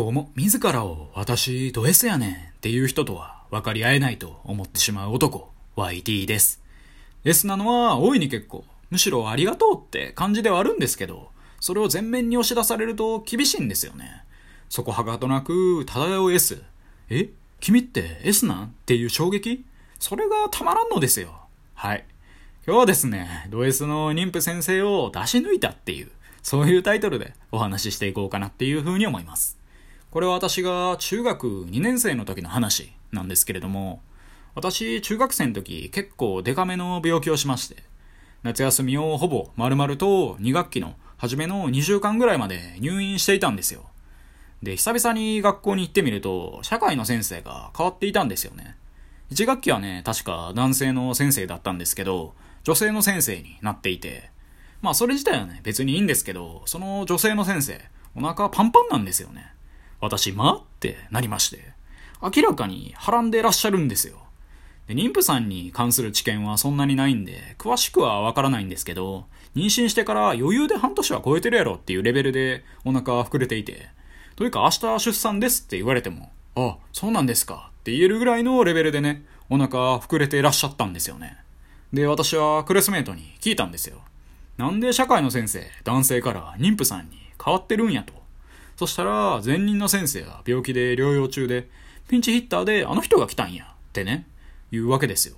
どうも、自らを私ド S やねんっていう人とは分かり合えないと思ってしまう男、YT です。S なのは大いに結構、むしろありがとうって感じではあるんですけど、それを前面に押し出されると厳しいんですよね。そこはかとなく漂う S。え？君って S なんっていう衝撃？それがたまらんのですよ。はい。今日はですね、ド S の妊婦先生を出し抜いたっていう、そういうタイトルでお話ししていこうかなっていうふうに思います。これは私が中学2年生の時の話なんですけれども、私中学生の時結構デカめの病気をしまして、夏休みをほぼ丸々と2学期の初めの2週間ぐらいまで入院していたんですよ。で、久々に学校に行ってみると、社会の先生が変わっていたんですよね。1学期はね、確か男性の先生だったんですけど、女性の先生になっていて、まあそれ自体はね、別にいいんですけど、その女性の先生、お腹パンパンなんですよね。私、まってなりまして。明らかにはらんでらっしゃるんですよ。で妊婦さんに関する知見はそんなにないんで、詳しくはわからないんですけど、妊娠してから余裕で半年は超えてるやろっていうレベルでお腹は膨れていて、というか明日出産ですって言われても、あ、そうなんですかって言えるぐらいのレベルでね、お腹膨れてらっしゃったんですよね。で、私はクラスメートに聞いたんですよ。なんで社会の先生、男性から妊婦さんに変わってるんやと。そしたら、前任の先生が病気で療養中で、ピンチヒッターであの人が来たんや、ってね、言うわけですよ。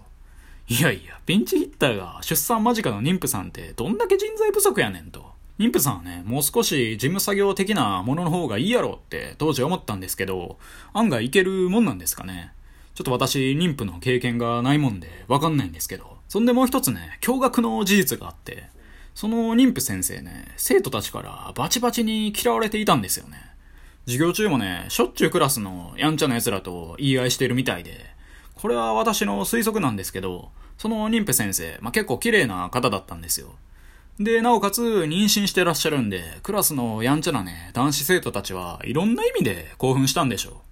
いやいや、ピンチヒッターが出産間近の妊婦さんってどんだけ人材不足やねんと。妊婦さんはね、もう少し事務作業的なものの方がいいやろって当時思ったんですけど、案外いけるもんなんですかね。ちょっと私、妊婦の経験がないもんでわかんないんですけど。そんでもう一つね、驚愕の事実があって、その妊婦先生ね、生徒たちからバチバチに嫌われていたんですよね。授業中もね、しょっちゅうクラスのやんちゃな奴らと言い合いしてるみたいで、これは私の推測なんですけど、その妊婦先生、まあ、結構綺麗な方だったんですよ。で、なおかつ妊娠してらっしゃるんで、クラスのやんちゃなね、男子生徒たちはいろんな意味で興奮したんでしょ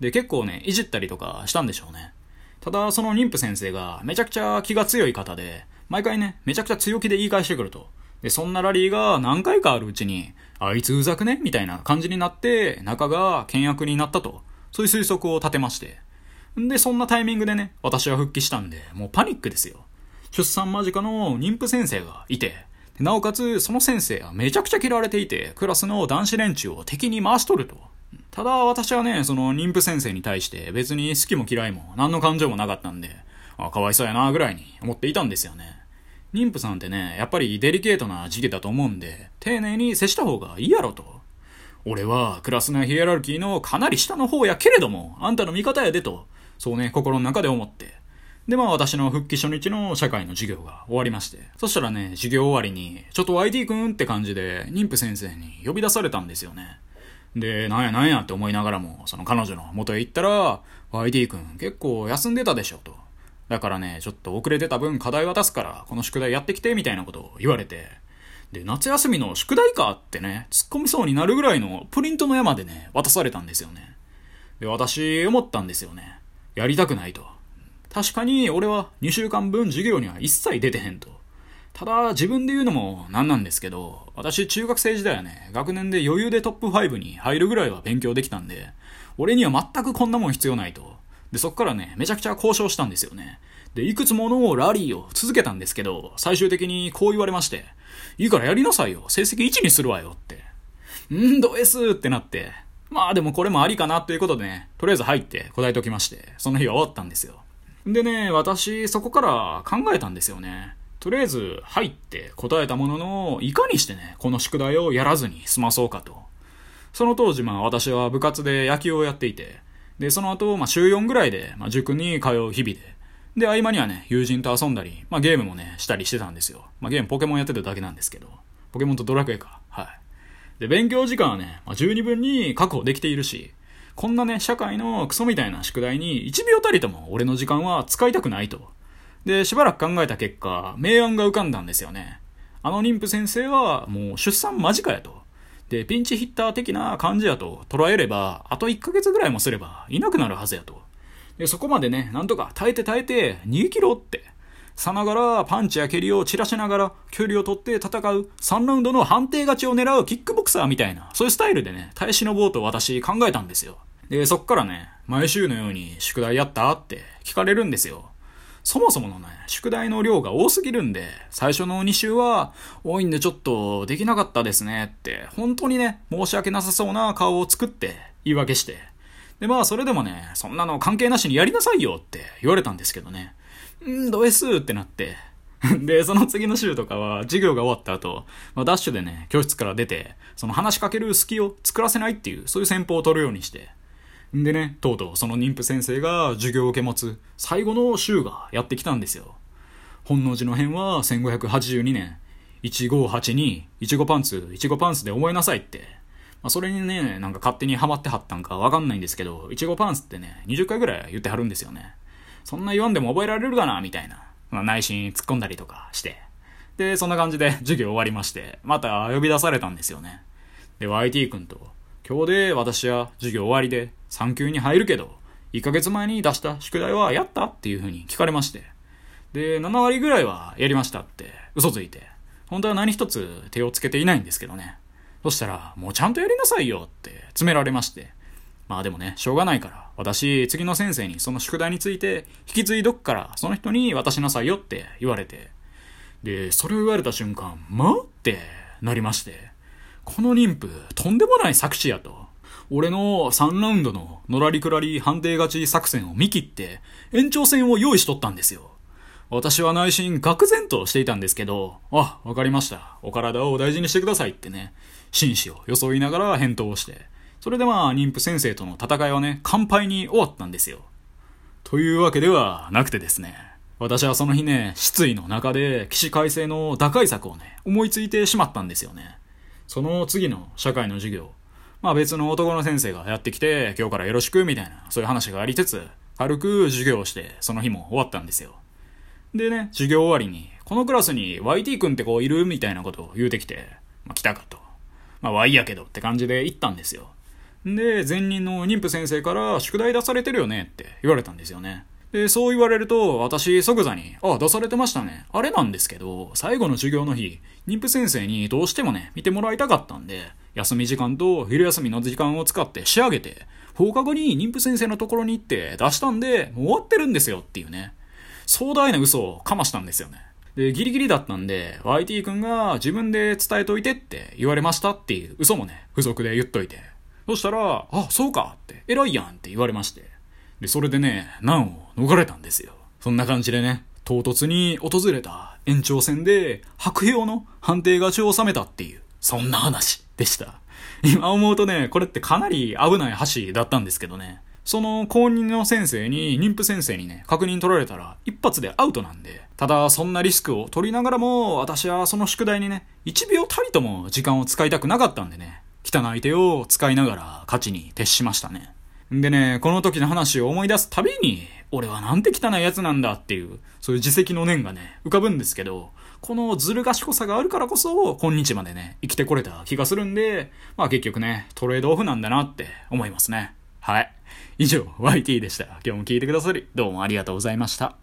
う。で、結構ね、いじったりとかしたんでしょうね。ただ、その妊婦先生がめちゃくちゃ気が強い方で、毎回ね、めちゃくちゃ強気で言い返してくると。で、そんなラリーが何回かあるうちに、あいつうざくね？みたいな感じになって、仲が険悪になったと。そういう推測を立てまして。んで、そんなタイミングでね、私は復帰したんで、もうパニックですよ。出産間近の妊婦先生がいて、なおかつ、その先生はめちゃくちゃ嫌われていて、クラスの男子連中を敵に回しとると。ただ、私はね、その妊婦先生に対して別に好きも嫌いも何の感情もなかったんで、あ、かわいそうやな、ぐらいに思っていたんですよね。妊婦さんってね、やっぱりデリケートな時期だと思うんで、丁寧に接した方がいいやろと。俺はクラスのヒエラルキーのかなり下の方やけれども、あんたの味方やでと、そうね、心の中で思って。で、まあ私の復帰初日の社会の授業が終わりまして。そしたらね、授業終わりに、ちょっと YT 君って感じで、妊婦先生に呼び出されたんですよね。で、なんやなんやって思いながらも、その彼女の元へ行ったら、YT 君結構休んでたでしょと。だからね、ちょっと遅れてた分課題渡すから、この宿題やってきて、みたいなことを言われて。で、夏休みの宿題かってね、突っ込みそうになるぐらいのプリントの山でね、渡されたんですよね。で、私、思ったんですよね。やりたくないと。確かに、俺は2週間分授業には一切出てへんと。ただ、自分で言うのもなんなんですけど、私、中学生時代はね、学年で余裕でトップ5に入るぐらいは勉強できたんで、俺には全くこんなもん必要ないと。で、そっからね、めちゃくちゃ交渉したんですよね。で、いくつものラリーを続けたんですけど、最終的にこう言われまして、いいからやりなさいよ。成績1にするわよって。んード S ってなって。まあでもこれもありかなということでね、とりあえず入って答えておきまして、その日は終わったんですよ。でね、私、そこから考えたんですよね。とりあえず入って答えたものの、いかにしてね、この宿題をやらずに済まそうかと。その当時、まあ私は部活で野球をやっていて、で、その後、まあ週4ぐらいで、まあ塾に通う日々で、で、合間にはね、友人と遊んだり、まあゲームもね、したりしてたんですよ。まあゲームポケモンやってただけなんですけど、ポケモンとドラクエか。はい。で、勉強時間はね、まあ、十二分に確保できているし、こんなね、社会のクソみたいな宿題に1秒たりとも俺の時間は使いたくないと。で、しばらく考えた結果、明暗が浮かんだんですよね。あの妊婦先生はもう出産間近やと。で、ピンチヒッター的な感じやと捉えれば、あと1ヶ月ぐらいもすればいなくなるはずやと。で、そこまでね、なんとか耐えて耐えて逃げ切ろうって。さながらパンチや蹴りを散らしながら距離を取って戦う3ラウンドの判定勝ちを狙うキックボクサーみたいな、そういうスタイルでね、耐え忍ぼうと私考えたんですよ。で、そっからね、毎週のように宿題やったって聞かれるんですよ。そもそものね、宿題の量が多すぎるんで、最初の2週は、多いんでちょっとできなかったですねって、本当にね、申し訳なさそうな顔を作って言い訳して。で、まあそれでもね、そんなの関係なしにやりなさいよって言われたんですけどね。んド S ってなって。で、その次の週とかは、授業が終わった後、まあ、ダッシュでね、教室から出て、その話しかける隙を作らせないっていう、そういう戦法を取るようにして。でね、とうとうその妊婦先生が授業を受け持つ最後の週がやってきたんですよ。本能寺の変は1582年、1582、いちごパンツ、いちごパンツで覚えなさいって。まあ、それにね、なんか勝手にハマってはったんかわかんないんですけど、いちごパンツってね、20回ぐらい言ってはるんですよね。そんな言わんでも覚えられるかなみたいな。まあ、内心突っ込んだりとかして。で、そんな感じで授業終わりまして、また呼び出されたんですよね。で、YT 君と、今日で私は授業終わりで3級に入るけど、1ヶ月前に出した宿題はやったっていう風に聞かれまして。で、7割ぐらいはやりましたって嘘ついて、本当は何一つ手をつけていないんですけどね。そしたら、もうちゃんとやりなさいよって詰められまして。まあでもね、しょうがないから、私、次の先生にその宿題について、引き継いどくから、その人に渡しなさいよって言われて。で、それを言われた瞬間、まってなりまして。この妊婦、とんでもない作詞やと。俺の3ラウンドののらりくらり判定勝ち作戦を見切って、延長戦を用意しとったんですよ。私は内心、愕然としていたんですけど、あ、わかりました。お体を大事にしてくださいってね、紳士を装いながら返答をして、それでまあ、妊婦先生との戦いはね、乾杯に終わったんですよ。というわけではなくてですね。私はその日ね、失意の中で起死回生の打開策をね、思いついてしまったんですよね。その次の社会の授業。まあ別の男の先生がやってきて、今日からよろしくみたいな、そういう話がありつつ、軽く授業をして、その日も終わったんですよ。でね、授業終わりに、このクラスに YT 君って子いるみたいなことを言うてきて、まあ来たかと。まあ Y やけどって感じで行ったんですよ。で、前任の妊婦先生から宿題出されてるよねって言われたんですよね。で、そう言われると、私、即座に、あ、出されてましたね。あれなんですけど、最後の授業の日、妊婦先生にどうしてもね、見てもらいたかったんで、休み時間と昼休みの時間を使って仕上げて、放課後に妊婦先生のところに行って出したんで、もう終わってるんですよっていうね。壮大な嘘をかましたんですよね。で、ギリギリだったんで、YT 君が自分で伝えといてって言われましたっていう嘘もね、付属で言っといて。そしたら、あ、そうかって、偉いやんって言われまして。で、それでね、難を逃れたんですよ。そんな感じでね、唐突に訪れた延長戦で、白票の判定勝ちを収めたっていう、そんな話でした。今思うとね、これってかなり危ない橋だったんですけどね。その公認の先生に、妊婦先生にね、確認取られたら一発でアウトなんで、ただそんなリスクを取りながらも、私はその宿題にね、1秒たりとも時間を使いたくなかったんでね、汚い手を使いながら勝ちに徹しましたね。でね、この時の話を思い出すたびに、俺はなんて汚い奴なんだっていう、そういう自責の念がね、浮かぶんですけど、このずる賢さがあるからこそ、今日までね、生きてこれた気がするんで、まあ結局ね、トレードオフなんだなって思いますね。はい。以上、YT でした。今日も聞いてくださり、どうもありがとうございました。